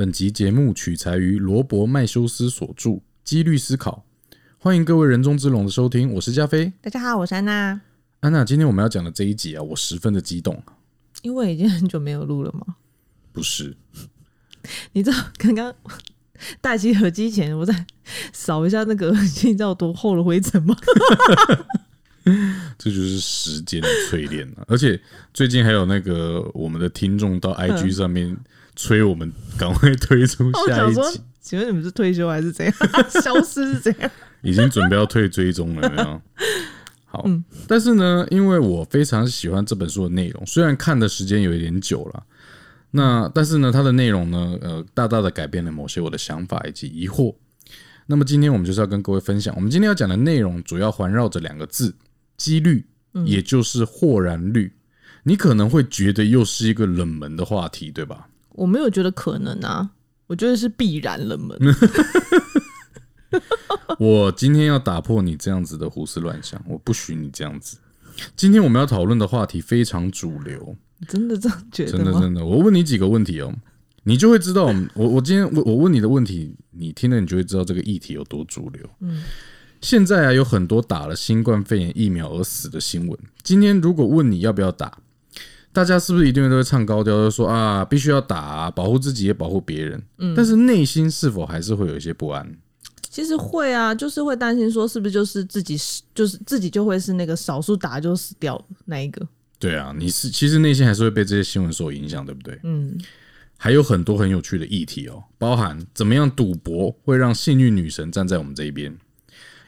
本集节目取材于罗伯·麦修斯所著《几率思考》，欢迎各位人中之龙的收听，我是加菲。大家好，我是安娜。安娜，今天我们要讲的这一集啊，我十分的激动。因为已经很久没有录了嘛。不是，你知道刚刚戴起耳机前，我在扫一下那个耳机，你知道有多厚的灰尘吗？这就是时间的淬炼啊！而且最近还有那个我们的听众到 IG 上面催我们赶快推出下一想说集，，请问你们是退休还是怎样？消失是怎样？已经准备要退追踪了，有没有？好，但是呢，因为我非常喜欢这本书的内容，虽然看的时间有一点久了，那但是呢，它的内容呢，呃，大大的改变了某些我的想法以及疑惑。那么今天我们就是要跟各位分享，我们今天要讲的内容主要环绕着两个字：几率，也就是豁然率。你可能会觉得又是一个冷门的话题，对吧？我没有觉得可能啊，我觉得是必然冷门。我今天要打破你这样子的胡思乱想，我不许你这样子。今天我们要讨论的话题非常主流，真的这样觉得？真的真的。我问你几个问题哦，你就会知道我们我我今天我我问你的问题，你听了你就会知道这个议题有多主流。嗯，现在啊有很多打了新冠肺炎疫苗而死的新闻。今天如果问你要不要打，大家是不是一定都会唱高调，就说啊必须要打、啊，保护自己也保护别人？嗯，但是内心是否还是会有一些不安？其实会啊，就是会担心说是不是就是自己是就是自己就会是那个少数打就死掉的那一个。对啊，你是其实内心还是会被这些新闻所影响，对不对？嗯，还有很多很有趣的议题哦，包含怎么样赌博会让幸运女神站在我们这一边，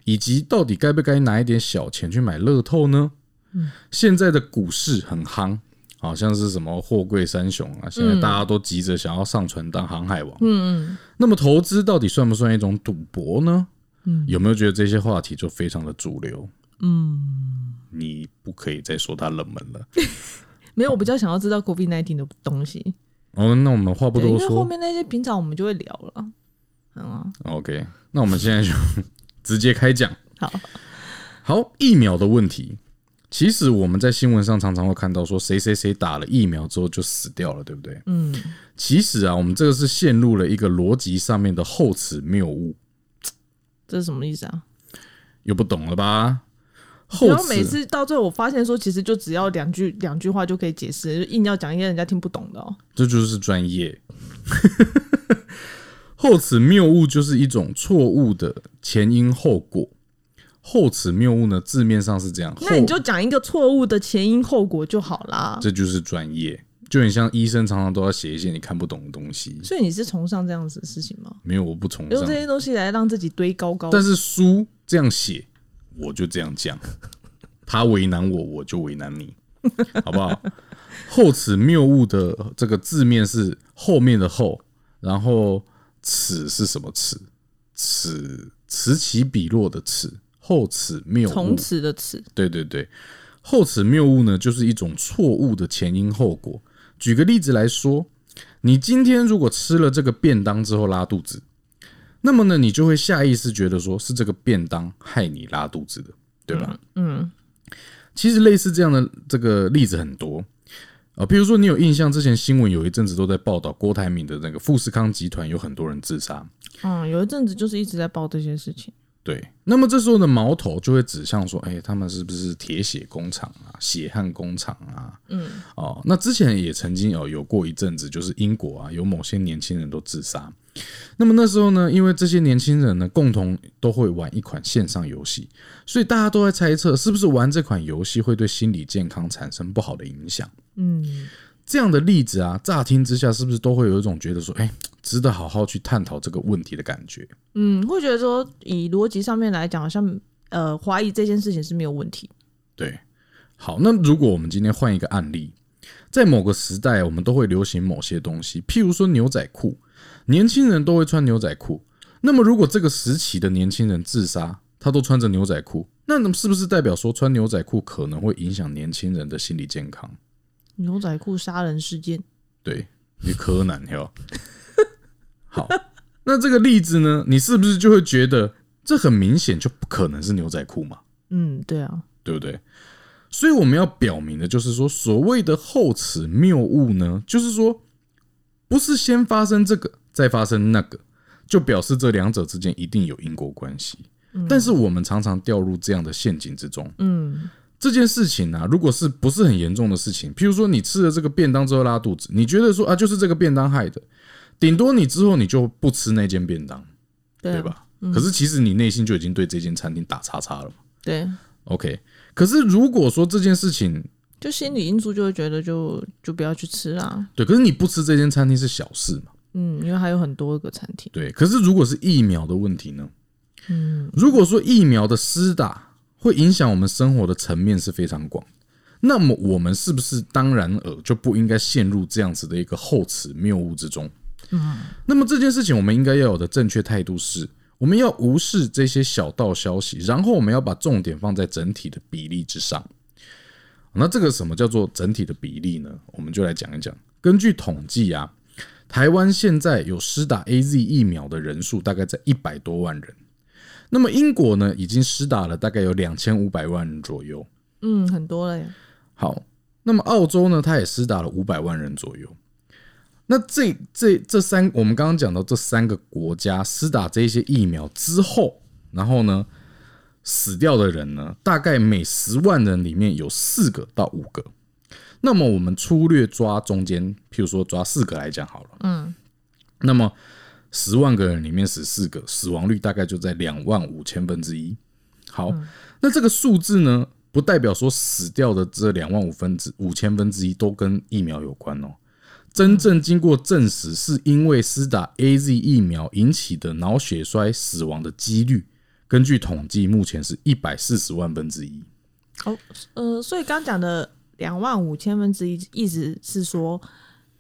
以及到底该不该拿一点小钱去买乐透呢？嗯现在的股市很夯，好像是什么货柜三雄啊，现在大家都急着想要上船当航海王。嗯嗯，那么投资到底算不算一种赌博呢？嗯，有没有觉得这些话题就非常的主流？嗯，你不可以再说它冷门了。没有，我比较想要知道 COVID 1 9的东西。哦，那我们话不多说为后面那些平常我们就会聊了。嗯啊，，OK，那我们现在就 直接开讲。好，好，疫苗的问题，其实我们在新闻上常常会看到说谁谁谁打了疫苗之后就死掉了，对不对？嗯，其实啊，我们这个是陷入了一个逻辑上面的后此谬误，这是什么意思啊？又不懂了吧？然后每次到最后，我发现说，其实就只要两句两句话就可以解释，就硬要讲一些人家听不懂的哦。这就是专业。后此谬误就是一种错误的前因后果。后此谬误呢，字面上是这样，后那你就讲一个错误的前因后果就好啦。这就是专业，就很像医生常常都要写一些你看不懂的东西。所以你是崇尚这样子的事情吗？没有，我不崇尚用这，些东西来让自己堆高高。但是书这样写，我就这样讲。他为难我，我就为难你，好不好？后此谬误的这个字面是后面的后，然后此是什么此？此此起彼落的齿，后此谬误从。此的此，对对对，后此谬误呢，就是一种错误的前因后果。举个例子来说，你今天如果吃了这个便当之后拉肚子，那么呢，你就会下意识觉得说是这个便当害你拉肚子的，对吧？嗯，其实类似这样的这个例子很多啊，比如说你有印象，之前新闻有一阵子都在报道郭台铭的那个富士康集团有很多人自杀，嗯，有一阵子就是一直在报这些事情。对，那么这时候的矛头就会指向说，哎、他们是不是铁血工厂啊、血汗工厂啊？嗯，哦，那之前也曾经有有过一阵子，就是英国啊，有某些年轻人都自杀。那么那时候呢，因为这些年轻人呢，共同都会玩一款线上游戏，所以大家都在猜测，是不是玩这款游戏会对心理健康产生不好的影响？嗯，这样的例子啊，乍听之下是不是都会有一种觉得说，哎、值得好好去探讨这个问题的感觉？嗯，会觉得说以逻辑上面来讲，好像呃怀疑这件事情是没有问题。对，好，那如果我们今天换一个案例，在某个时代，我们都会流行某些东西，譬如说牛仔裤，年轻人都会穿牛仔裤。那么，如果这个时期的年轻人自杀，他都穿着牛仔裤，那那么是不是代表说穿牛仔裤可能会影响年轻人的心理健康？牛仔裤杀人事件，对，你柯南哟。好，那这个例子呢，你是不是就会觉得这很明显就不可能是牛仔裤嘛？嗯，对啊，对不对？所以我们要表明的就是说，所谓的后此谬误呢，就是说，不是先发生这个再发生那个，就表示这两者之间一定有因果关系。但是我们常常掉入这样的陷阱之中。嗯，这件事情啊、如果是不是很严重的事情，譬如说你吃了这个便当之后拉肚子，你觉得说啊，就是这个便当害的，顶多你之后你就不吃那间便当，对？吧？可是其实你内心就已经对这间餐厅打叉叉了嘛。对，OK，可是如果说这件事情就心理因素就会觉得就就不要去吃啦。对，可是你不吃这间餐厅是小事嘛？嗯，因为还有很多个餐厅。对，可是如果是疫苗的问题呢？嗯，如果说疫苗的施打会影响我们生活的层面是非常广，那么我们是不是当然尔就不应该陷入这样子的一个后此谬误之中？嗯，那么这件事情我们应该要有的正确态度是，我们要无视这些小道消息，然后我们要把重点放在整体的比例之上。那这个什么叫做整体的比例呢？我们就来讲一讲。根据统计啊，台湾现在有施打 A Z 疫苗的人数大概在一百多万人。那么英国呢，已经施打了大概有两千五百万人左右。嗯，很多了耶。好，那么澳洲呢，它也施打了五百万人左右。那这这这三，我们刚刚讲到这三个国家施打这些疫苗之后，然后呢，死掉的人呢，大概每十万人里面有四个到五个。那么我们粗略抓中间，譬如说抓四个来讲好了，嗯，那么十万个人里面十四个，死亡率大概就在两万五千分之一。好，那这个数字呢，不代表说死掉的这两万五分之五千分之一都跟疫苗有关哦。真正经过证实，是因为施打 A Z 疫苗引起的脑血栓死亡的几率，根据统计，目前是一百四十万分之一。哦，呃，所以刚讲的两万五千分之一，意思是说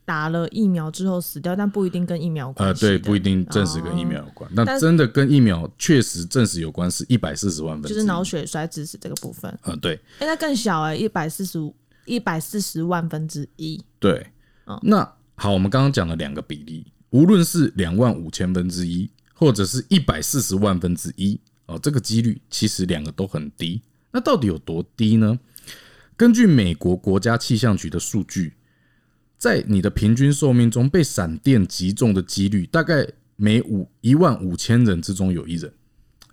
打了疫苗之后死掉，但不一定跟疫苗有关呃，对，不一定证实跟疫苗有关，但但真的跟疫苗确实证实有关是一百四十万分。就是脑血栓致死这个部分。呃，对，哎、那更小哎、一百四十五，一百四十万分之一。对，那好，我们刚刚讲了两个比例，无论是两万五千分之一，或者是一百四十万分之一，哦，这个几率其实两个都很低。那到底有多低呢？根据美国国家气象局的数据，在你的平均寿命中被闪电击中的几率，大概每五一万五千人之中有一人，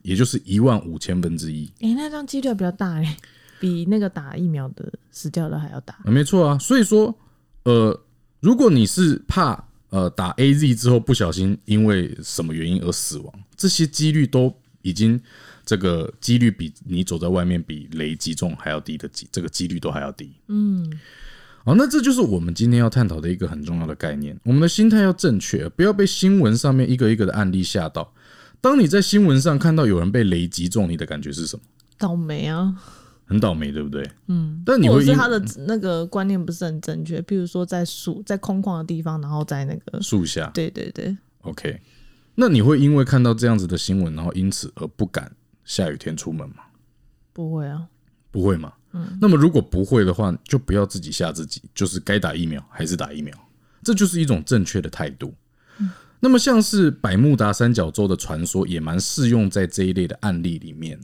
也就是一万五千分之一。哎、那这样几率还比较大哎、比那个打疫苗的死掉的还要大。啊，没错啊，所以说，呃，如果你是怕呃打 A Z 之后不小心因为什么原因而死亡，这些几率都已经这个几率比你走在外面比雷击中还要低的几，这个几率都还要低。嗯，好，那这就是我们今天要探讨的一个很重要的概念，我们的心态要正确，不要被新闻上面一个一个的案例吓到。当你在新闻上看到有人被雷击中，你的感觉是什么？倒霉啊。很倒霉，对不对？嗯，但你会因或者是他的那个观念不是很正确，比如说在树在空旷的地方，然后在那个，树下，对对对，OK，那你会因为看到这样子的新闻，然后因此而不敢下雨天出门吗？不会啊。不会嘛？嗯。那么如果不会的话，就不要自己吓自己，就是该打疫苗还是打疫苗，这就是一种正确的态度。那么像是百慕达三角洲的传说，也蛮适用在这一类的案例里面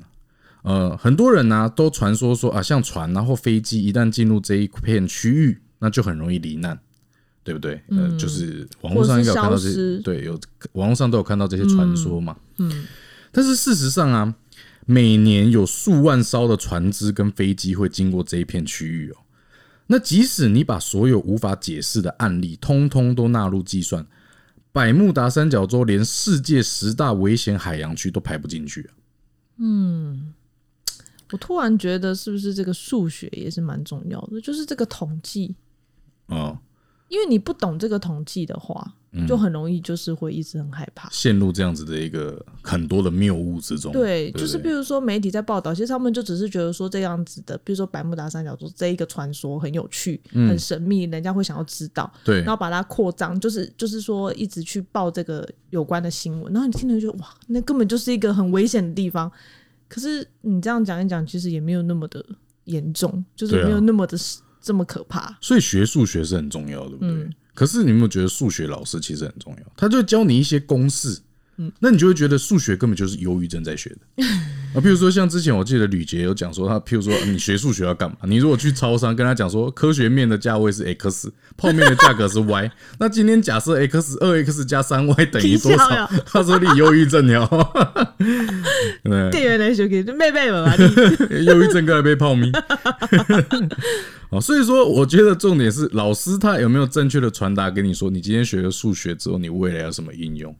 呃，很多人呢、都传说说啊，像船啊后飞机一旦进入这一片区域，那就很容易罹难，对不对？呃，就是网络上应该有看到这或是消失对，有网络上都有看到这些传说嘛。嗯，但是事实上啊，每年有数万艘的船只跟飞机会经过这一片区域哦。那即使你把所有无法解释的案例通通都纳入计算，百慕达三角洲连世界十大危险海洋区都排不进去啊。我突然觉得是不是这个数学也是蛮重要的，就是这个统计，哦、因为你不懂这个统计的话，嗯就很容易就是会一直很害怕。陷入这样子的一个很多的谬误之中。对，不就是比如说媒体在报道，其实他们就只是觉得说这样子的，比如说百慕达三角洲这一个传说很有趣、很神秘，人家会想要知道，嗯对然后把它扩张，就是就是说一直去报这个有关的新闻，然后你听了就哇，那根本就是一个很危险的地方。可是你这样讲一讲，其实也没有那么的严重，就是没有那么的这么可怕。所以学数学是很重要，对不对？嗯可是你有没有觉得数学老师其实很重要？他就教你一些公式，那你就会觉得数学根本就是忧郁症在学的 啊。譬如说，像之前我记得吕杰有讲说，他譬如说你学数学要干嘛？你如果去超商跟他讲说，科学面的价位是 x，泡面的价格是 y，那今天假设 x 二 x 加三 y 等于多少？他说你忧郁症了，对。店员来学给妹妹们啊，忧郁症过来杯泡面。哦，所以说我觉得重点是老师他有没有正确的传达给你说，你今天学了数学之后，你未来要什么应用？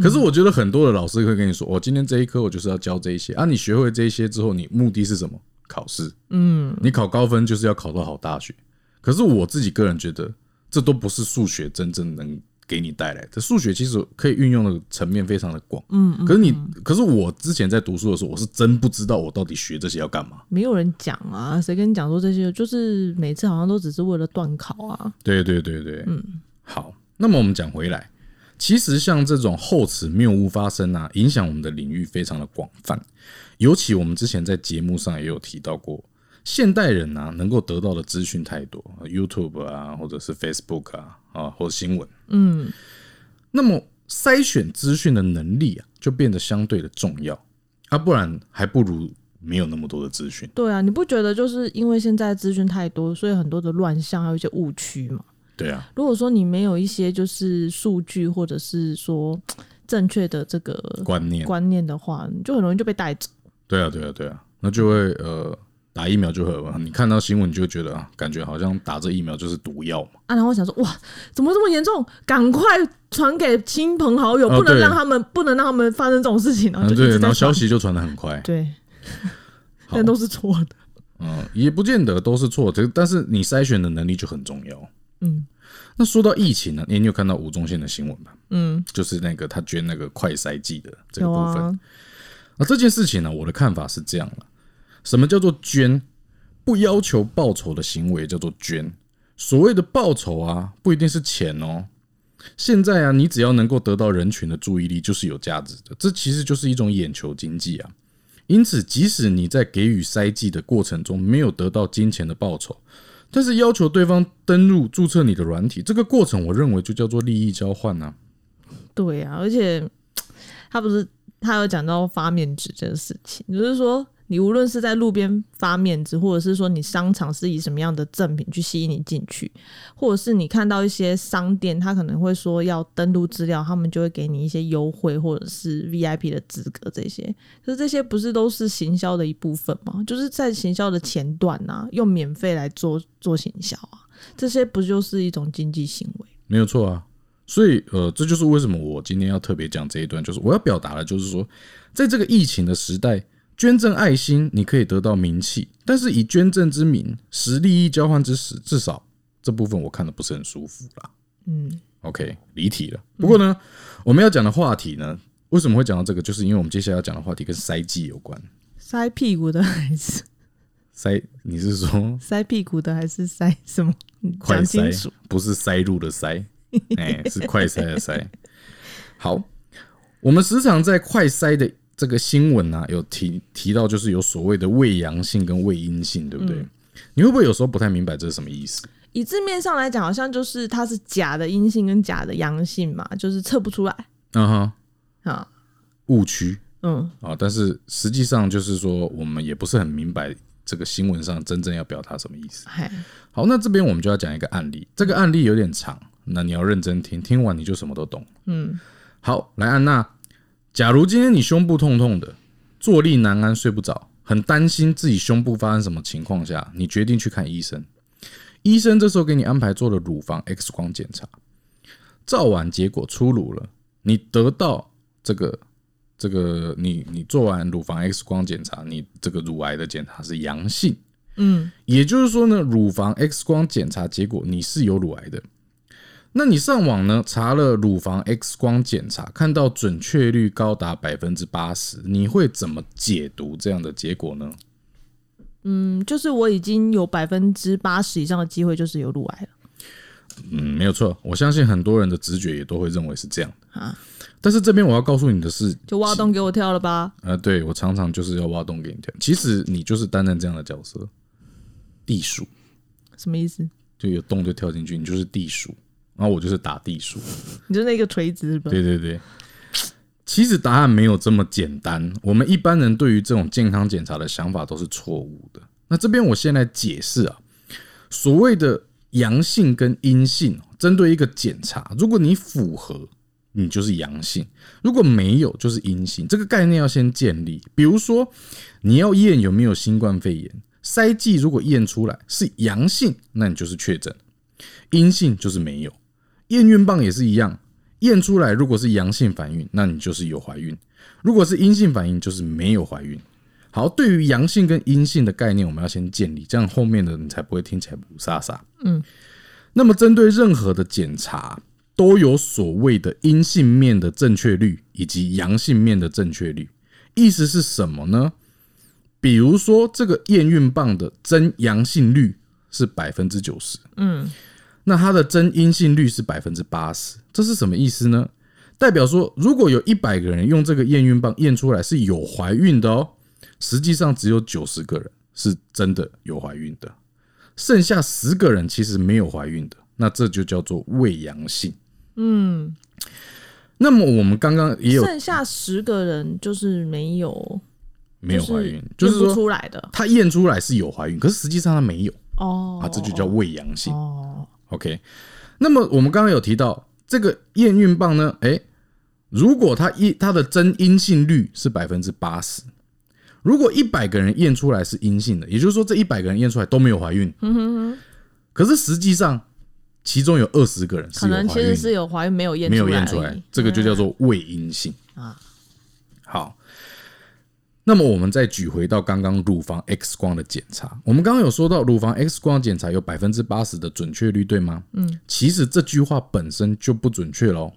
可是我觉得很多的老师会跟你说，我、今天这一科我就是要教这一些啊，你学会这一些之后，你目的是什么？考试，嗯，你考高分就是要考到好大学。可是我自己个人觉得，这都不是数学真正能给你带来的。数学其实可以运用的层面非常的广，嗯，可是你，可是我之前在读书的时候，我是真不知道我到底学这些要干嘛。没有人讲啊，谁跟你讲说这些？就是每次好像都只是为了断考啊。对对对对，嗯，好，那么我们讲回来，其实像这种后此谬误发生啊，影响我们的领域非常的广泛，尤其我们之前在节目上也有提到过，现代人啊能够得到的资讯太多，YouTube 啊，或者是 Facebook 啊，啊，或者新闻，嗯，那么筛选资讯的能力啊，就变得相对的重要，啊，不然还不如没有那么多的资讯。对啊，你不觉得就是因为现在资讯太多，所以很多的乱象，还有一些误区嘛？对啊，如果说你没有一些就是数据，或者是说正确的这个观念，观念的话，你就很容易就被带走。对啊，对啊，对啊，那就会呃。打疫苗就很，你看到新闻就觉得啊，感觉好像打这疫苗就是毒药嘛。啊，然后我想说，哇，怎么这么严重？赶快传给亲朋好友，哦不能让他们，不能让他们发生这种事情。然后嗯，对，然后消息就传的很快。对，好但都是错的。嗯，也不见得都是错，这但是你筛选的能力就很重要。嗯，那说到疫情呢，你你有看到吴宗宪的新闻吧？嗯，就是那个他捐那个快筛剂的这个部分。啊，那这件事情呢，我的看法是这样了：什么叫做捐？不要求报酬的行为叫做捐。所谓的报酬啊，不一定是钱哦。现在啊，你只要能够得到人群的注意力，就是有价值的。这其实就是一种眼球经济啊。因此，即使你在给予筛剂的过程中没有得到金钱的报酬，但是要求对方登录注册你的软体，这个过程我认为就叫做利益交换啊。对啊，而且他不是他有讲到发面纸这个事情，就是说你无论是在路边发面纸，或者是说你商场是以什么样的赠品去吸引你进去，或者是你看到一些商店，他可能会说要登录资料，他们就会给你一些优惠或者是 VIP 的资格这些。可是这些不是都是行销的一部分吗？就是在行销的前段啊，用免费来做做行销啊，这些不就是一种经济行为？没有错啊。所以，呃，这就是为什么我今天要特别讲这一段，就是我要表达的，就是说，在这个疫情的时代，捐赠爱心你可以得到名气，但是以捐赠之名实利益交换之实，至少这部分我看的不是很舒服啦。嗯，OK，离题了。不过呢，我们要讲的话题呢，为什么会讲到这个？就是因为我们接下来要讲的话题跟塞剂有关。塞屁股的还是塞，你是说塞屁股的还是塞什么？快塞楚。，不是塞入的塞，哎、是快塞的塞。好，我们时常在快塞的这个新闻啊，有提提到，就是有所谓的胃阳性跟胃阴性，对不对？你会不会有时候不太明白这是什么意思？以字面上来讲，好像就是它是假的阴性跟假的阳性嘛，就是测不出来嗯哼，啊。误区嗯，啊，但是实际上就是说，我们也不是很明白这个新闻上真正要表达什么意思。嗨，好，那这边我们就要讲一个案例，这个案例有点长，那你要认真听，听完你就什么都懂。嗯，好，来安娜，假如今天你胸部痛痛的，坐立难安，睡不着，很担心自己胸部发生什么情况下，你决定去看医生。医生这时候给你安排做了乳房 X 光检查，照完结果出炉了，你得到这个这个你你做完乳房 X 光检查，你这个乳癌的检查是阳性。嗯，也就是说呢，乳房 X 光检查结果你是有乳癌的。那你上网呢查了乳房 X 光检查，看到准确率高达百分之八十，你会怎么解读这样的结果呢？嗯，就是我已经有百分之八十以上的机会就是有乳癌了嗯，没有错，我相信很多人的直觉也都会认为是这样的。啊，但是这边我要告诉你的是，就挖洞给我跳了吧？呃，对我常常就是要挖洞给你跳。其实你就是担任这样的角色，地鼠什么意思？就有洞就跳进去，你就是地鼠，然后我就是打地鼠。你就那个锤子是吧？对对对，其实答案没有这么简单。我们一般人对于这种健康检查的想法都是错误的。那这边我先来解释啊，所谓的阳性跟阴性，针对一个检查，如果你符合，你就是阳性；如果没有，就是阴性。这个概念要先建立。比如说，你要验有没有新冠肺炎，筛剂如果验出来是阳性，那你就是确诊；阴性就是没有。验孕棒也是一样。验出来如果是阳性反应，那你就是有怀孕；如果是阴性反应，就是没有怀孕。好，对于阳性跟阴性的概念，我们要先建立，这样后面的你才不会听起来不沙沙。嗯。那么针对任何的检查，都有所谓的阴性面的正确率以及阳性面的正确率。意思是什么呢？比如说这个验孕棒的真阳性率是百分之九十。嗯。那它的真阴性率是百分之八十，这是什么意思呢？代表说，如果有一百个人用这个验孕棒验出来是有怀孕的哦，实际上只有九十个人是真的有怀孕的，剩下十个人其实没有怀孕的，那这就叫做未阳性。嗯，那么我们刚刚也有剩下十个人就是没有没有怀孕，就是说出来的，他验出来是有怀孕，可是实际上他没有哦，啊，这就叫未阳性。OK，那么我们刚刚有提到这个验孕棒呢？哎，如果它一它的真阴性率是百分之八十，如果一百个人验出来是阴性的，也就是说这一百个人验出来都没有怀孕。嗯哼哼。可是实际上其中有二十个人是有怀孕，其实是有怀孕没有验没有验出来，这个就叫做未阴性啊。好。那么我们再举回到刚刚乳房 X 光的检查，我们刚刚有说到乳房 X 光检查有百分之八十的准确率，对吗？嗯，其实这句话本身就不准确喽。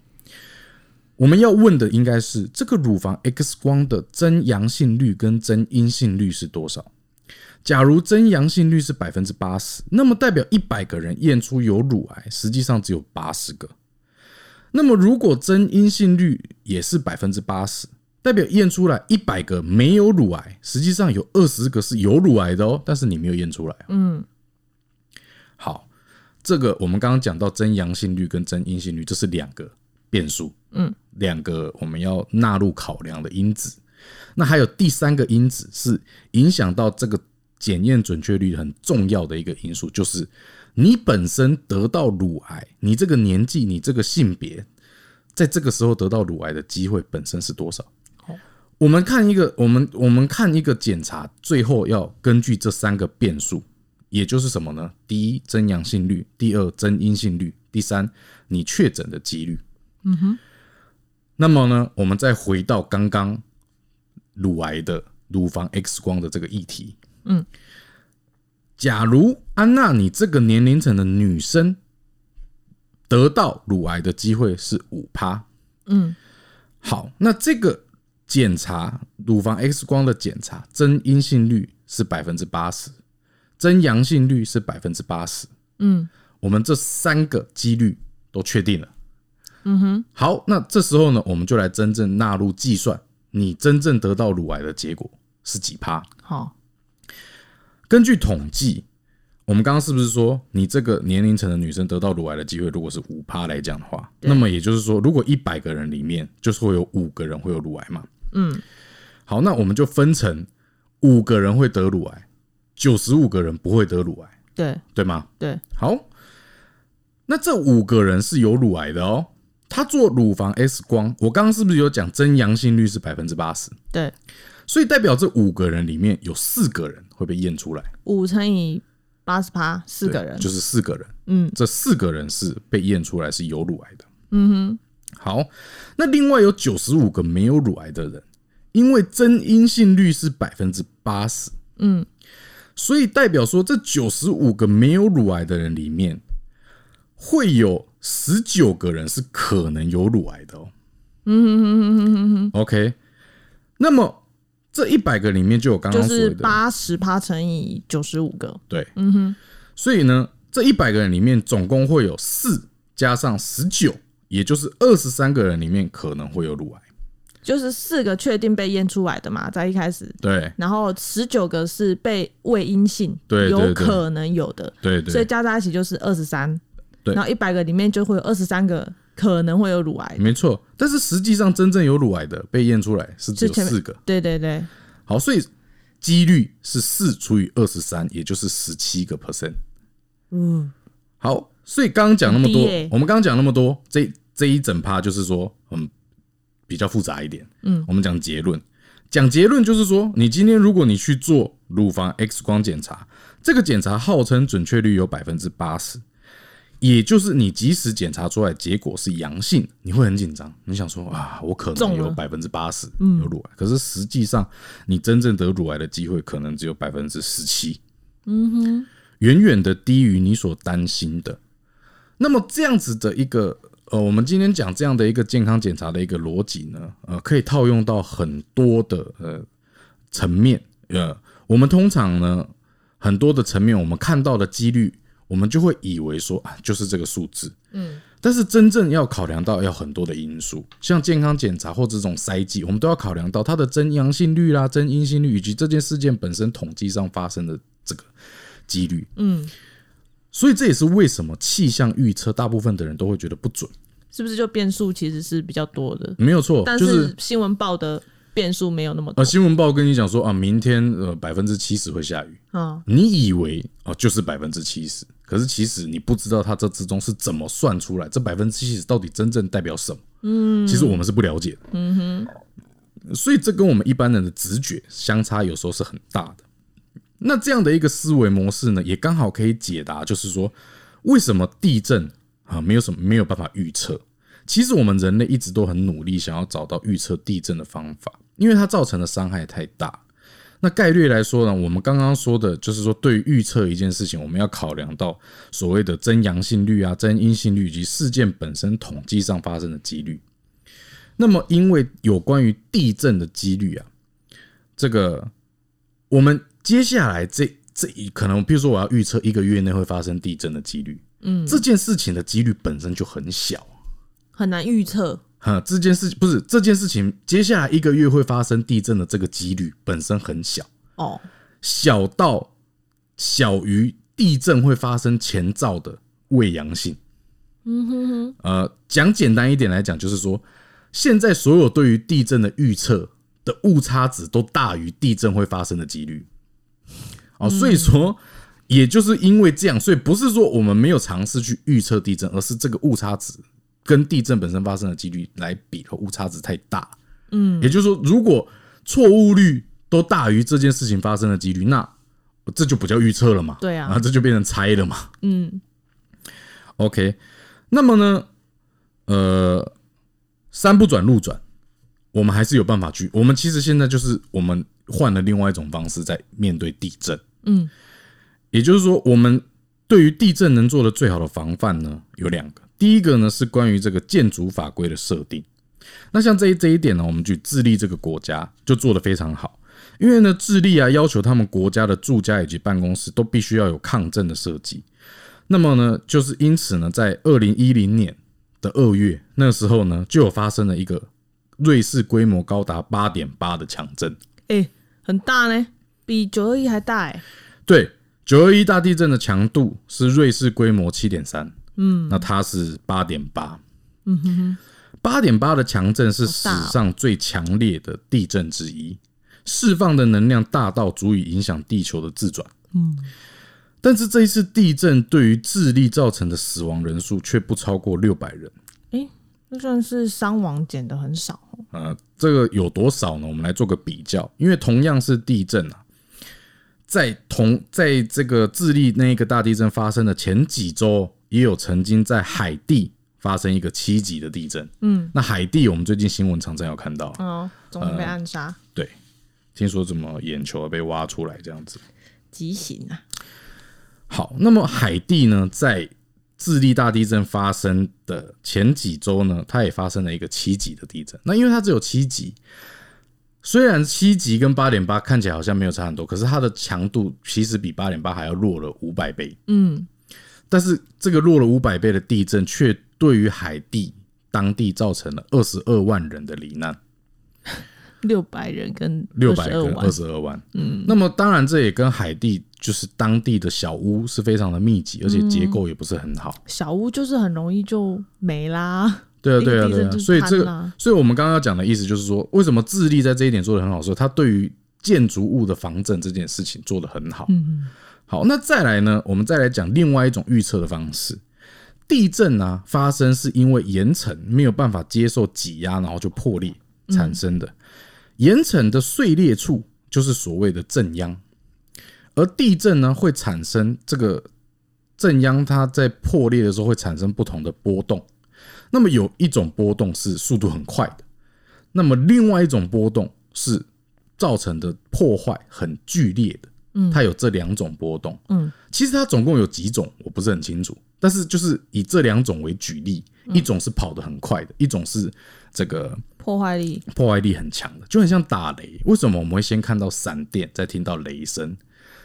我们要问的应该是这个乳房 X 光的真阳性率跟真阴性率是多少？假如真阳性率是百分之八十，那么代表一百个人验出有乳癌，实际上只有八十个。那么如果真阴性率也是百分之八十？代表验出来一百个没有乳癌，实际上有二十个是有乳癌的哦，但是你没有验出来。嗯，好，这个我们刚刚讲到真阳性率跟真阴性率，这是两个变数，嗯，两个我们要纳入考量的因子。那还有第三个因子是影响到这个检验准确率很重要的一个因素，就是你本身得到乳癌，你这个年纪，你这个性别，在这个时候得到乳癌的机会本身是多少？我们看一个，我们我们看一个检查，最后要根据这三个变数，也就是什么呢？第一，真阳性率；第二，真阴性率；第三，你确诊的几率。嗯哼。那么呢，我们再回到刚刚乳癌的乳房 X 光的这个议题。嗯。假如安娜，你这个年龄层的女生得到乳癌的机会是五趴。嗯。好，那这个。检查乳房 X 光的检查，真阴性率是百分之八十，真阳性率是百分之八十。嗯，我们这三个几率都确定了。嗯哼，好，那这时候呢，我们就来真正纳入计算，你真正得到乳癌的结果是几趴？好，根据统计，我们刚刚是不是说，你这个年龄层的女生得到乳癌的机会，如果是五趴来讲的话，那么也就是说，如果一百个人里面，就是会有五个人会有乳癌嘛？嗯，好，那我们就分成五个人会得乳癌，九十五个人不会得乳癌，对对吗？对，好，那这五个人是有乳癌的哦。他做乳房 X 光，我刚刚是不是有讲真阳性率是百分之八十？对，所以代表这五个人里面有四个人会被验出来，五乘以八十八，四个人就是四个人。嗯，这四个人是被验出来是有乳癌的。嗯哼。好，那另外有九十五个没有乳癌的人，因为真阴性率是百分之八十，嗯，所以代表说这九十五个没有乳癌的人里面，会有十九个人是可能有乳癌的哦。嗯哼哼哼哼哼哼。OK，那么这一百个里面就有刚刚说的八十趴乘以九十五个，对，嗯哼。所以呢，这一百个人里面总共会有四加上十九。也就是二十三个人里面可能会有乳癌，就是四个确定被验出来的嘛，在一开始。对，然后十九个是被未阴性，对，有可能有的，对对，所以加在一起就是二十三，对，然后一百个里面就会有二十三个可能会有乳癌。没错。但是实际上真正有乳癌的被验出来是只有四个。对对对，好，所以几率是四除以二十三，也就是十七个 percent。嗯，好，所以刚刚讲那么多我们刚刚讲那么多，这这一整趴就是说，嗯，比较复杂一点。嗯，我们讲结论，讲结论就是说，你今天如果你去做乳房 X 光检查，这个检查号称准确率有百分之八十，也就是你即使检查出来结果是阳性，你会很紧张，你想说啊，我可能有百分之八十有乳癌，可是实际上你真正得乳癌的机会可能只有百分之十七。嗯哼。远远的低于你所担心的。那么这样子的一个呃，我们今天讲这样的一个健康检查的一个逻辑呢，呃，可以套用到很多的呃层面。呃，我们通常呢，很多的层面，我们看到的几率，我们就会以为说啊，就是这个数字。嗯。但是真正要考量到要很多的因素，像健康检查或这种筛剂，我们都要考量到它的真阳性率啦、真阴性率，以及这件事件本身统计上发生的这个几率。嗯，所以这也是为什么气象预测大部分的人都会觉得不准。是不是就变数其实是比较多的，没有错，但就是是新闻报的变数没有那么多呃，。新闻报跟你讲说啊，明天呃百分之七十会下雨，嗯，你以为啊就是百分之七十，可是其实你不知道它这之中是怎么算出来，这百分之七十到底真正代表什么？嗯，其实我们是不了解的。嗯哼，所以这跟我们一般人的直觉相差有时候是很大的。那这样的一个思维模式呢，也刚好可以解答，就是说为什么地震啊没有什么没有办法预测。其实我们人类一直都很努力，想要找到预测地震的方法，因为它造成的伤害太大。那概率来说呢，我们刚刚说的就是说，对于预测一件事情，我们要考量到所谓的真阳性率啊、真阴性率以及事件本身统计上发生的几率。那么，因为有关于地震的几率啊，这个我们接下来这这一可能，比如说我要预测一个月内会发生地震的几率，嗯，这件事情的几率本身就很小。很难预测。哈，这件事不是这件事情，接下来一个月会发生地震的这个几率本身很小，哦，小到小于地震会发生前兆的未阳性。嗯哼哼，呃，讲简单一点来讲，就是说，现在所有对于地震的预测的误差值都大于地震会发生的几率。哦，所以说，也就是因为这样，所以不是说我们没有尝试去预测地震，而是这个误差值跟地震本身发生的几率来比，误差值太大。嗯，也就是说，如果错误率都大于这件事情发生的几率，那这就不叫预测了嘛？对啊啊，这就变成猜了嘛。嗯，OK，那么呢，呃，山不转路转，我们还是有办法去。我们其实现在就是我们换了另外一种方式在面对地震。嗯，也就是说，我们对于地震能做的最好的防范呢，有两个。第一个呢是关于这个建筑法规的设定。那像这一这一点呢，我们举智利这个国家就做得非常好。因为呢，智利啊要求他们国家的住家以及办公室都必须要有抗震的设计。那么呢，就是因此呢，在二零一零年的二月，那时候呢，就有发生了一个瑞士规模高达八点八的强震。哎、很大呢，比九二一还大哎。对，九二一大地震的强度是瑞士规模七点三，嗯，那它是八点八，嗯哼哼，八点八的强震是史上最强烈的地震之一，释放的能量大到足以影响地球的自转，嗯，但是这一次地震对于智利造成的死亡人数却不超过六百人。哎、那算是伤亡减的很少哦。呃，这个有多少呢？我们来做个比较，因为同样是地震啊，在同在这个智利那一个大地震发生的前几周，也有曾经在海地发生一个七级的地震。嗯，那海地我们最近新闻常常有看到，哦，总统被暗杀，对，听说怎么眼球被挖出来这样子。畸形啊。好，那么海地呢，在智利大地震发生的前几周呢，它也发生了一个七级的地震。那因为它只有七级，虽然七级跟八点八看起来好像没有差很多，可是它的强度其实比八点八还要弱了五百倍。嗯，但是这个弱了五百倍的地震，却对于海地当地造成了二十二万人的罹难。六百人跟六百二万跟二，十二万。嗯，那么当然这也跟海地就是当地的小屋是非常的密集，而且结构也不是很好。小屋就是很容易就没啦。对啊，对啊，对啊。所以这个，所以我们刚刚要讲的意思就是说，为什么智利在这一点做的很好，说它对于建筑物的防震这件事情做得很好。嗯，好，那再来呢，我们再来讲另外一种预测的方式。地震啊，发生是因为岩层没有办法接受挤压，然后就破裂产生的。岩层的碎裂处就是所谓的震央，而地震呢会产生这个震央，它在破裂的时候会产生不同的波动。那么有一种波动是速度很快的，那么另外一种波动是造成的破坏很剧烈的。嗯，它有这两种波动。嗯，其实它总共有几种，我不是很清楚。但是就是以这两种为举例，一种是跑得很快的，一种是这个破坏力破坏力很强的，就很像打雷。为什么我们会先看到闪电，再听到雷声？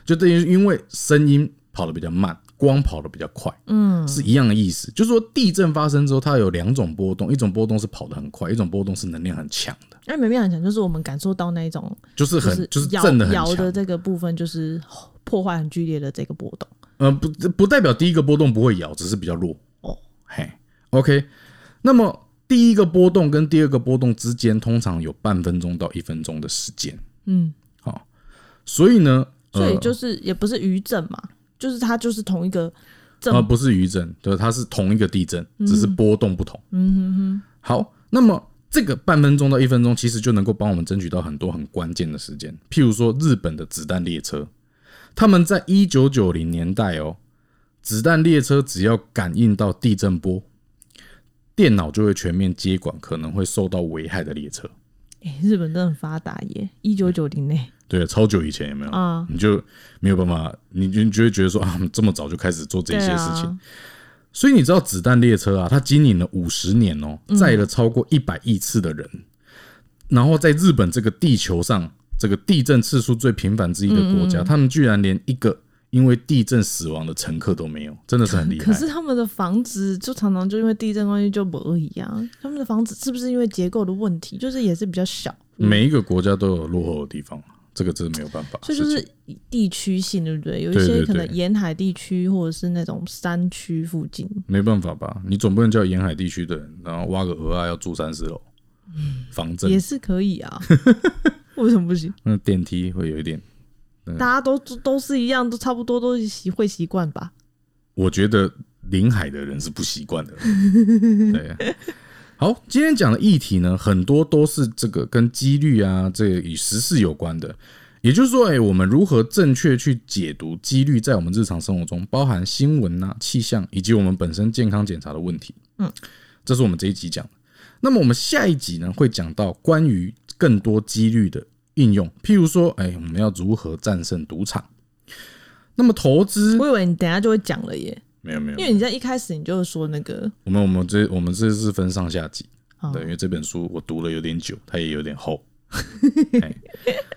就等于因为声音跑得比较慢，光跑得比较快，嗯，是一样的意思。就是说地震发生之后，它有两种波动，一种波动是跑得很快，一种波动是能量很强的，因为没办法讲，就是我们感受到那一种就是很就是摇震的很强摇的。这个部分，就是破坏很剧烈的这个波动。呃，不不代表第一个波动不会摇，只是比较弱。哦，嘿，OK。那么第一个波动跟第二个波动之间，通常有半分钟到一分钟的时间。嗯，好，所以呢，呃所以就是也不是余震嘛，就是它就是同一个震呃，不是余震，对，它是同一个地震，只是波动不同。嗯哼哼，好，那么这个半分钟到一分钟，其实就能够帮我们争取到很多很关键的时间。譬如说，日本的子弹列车，他们在一九九零年代哦，子弹列车只要感应到地震波，电脑就会全面接管可能会受到危害的列车。哎、日本真的很发达耶，一九九零年对，超久以前有没有？啊，你就没有办法，你就你就会觉得说啊，这么早就开始做这些事情。啊，所以你知道子弹列车啊，它经营了五十年哦，载了超过一百亿次的人，然后在日本这个地球上这个地震次数最频繁之一的国家，他们居然连一个因为地震死亡的乘客都没有，真的是很厉害 可。是他们的房子就常常就因为地震关系就不而已啊，他们的房子是不是因为结构的问题，就是也是比较小，每一个国家都有落后的地方，这个真的没有办法的事情。所以就是地区性，对不对？有一些可能沿海地区或者是那种山区附近，没办法吧？你总不能叫沿海地区的人，然后挖个鹅啊要住三四楼，防震也，是可以啊。为什么不行？那电梯会有一点。大家都都是一样，都差不多，都习会习惯吧。我觉得临海的人是不习惯的。对，好，今天讲的议题呢，很多都是这个跟几率啊，这个与时事有关的。也就是说，哎、我们如何正确去解读几率，在我们日常生活中，包含新闻啊、气象以及我们本身健康检查的问题。嗯，这是我们这一集讲的。那么我们下一集呢，会讲到关于更多几率的应用，譬如说，哎、我们要如何战胜赌场。那么投资我以为你等下就会讲了耶，没有没有因，为你在一开始你就说那个，我们我们这我们这是分上下集，哦对，因为这本书我读了有点久，它也有点厚。哎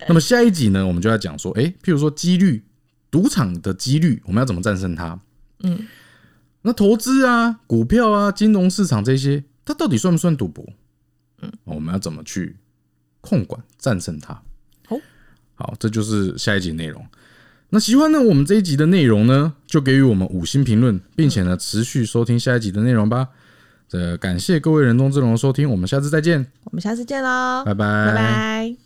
那么下一集呢，我们就要讲说，哎、譬如说几率，赌场的几率，我们要怎么战胜它？嗯，那投资啊、股票啊、金融市场这些，它到底算不算赌博？嗯，我们要怎么去控管、战胜它？好，这就是下一集内容。那喜欢呢我们这一集的内容呢，就给予我们五星评论，并且呢持续收听下一集的内容吧。这感谢各位人中之龙的收听，我们下次再见，我们下次见喽，拜拜。拜拜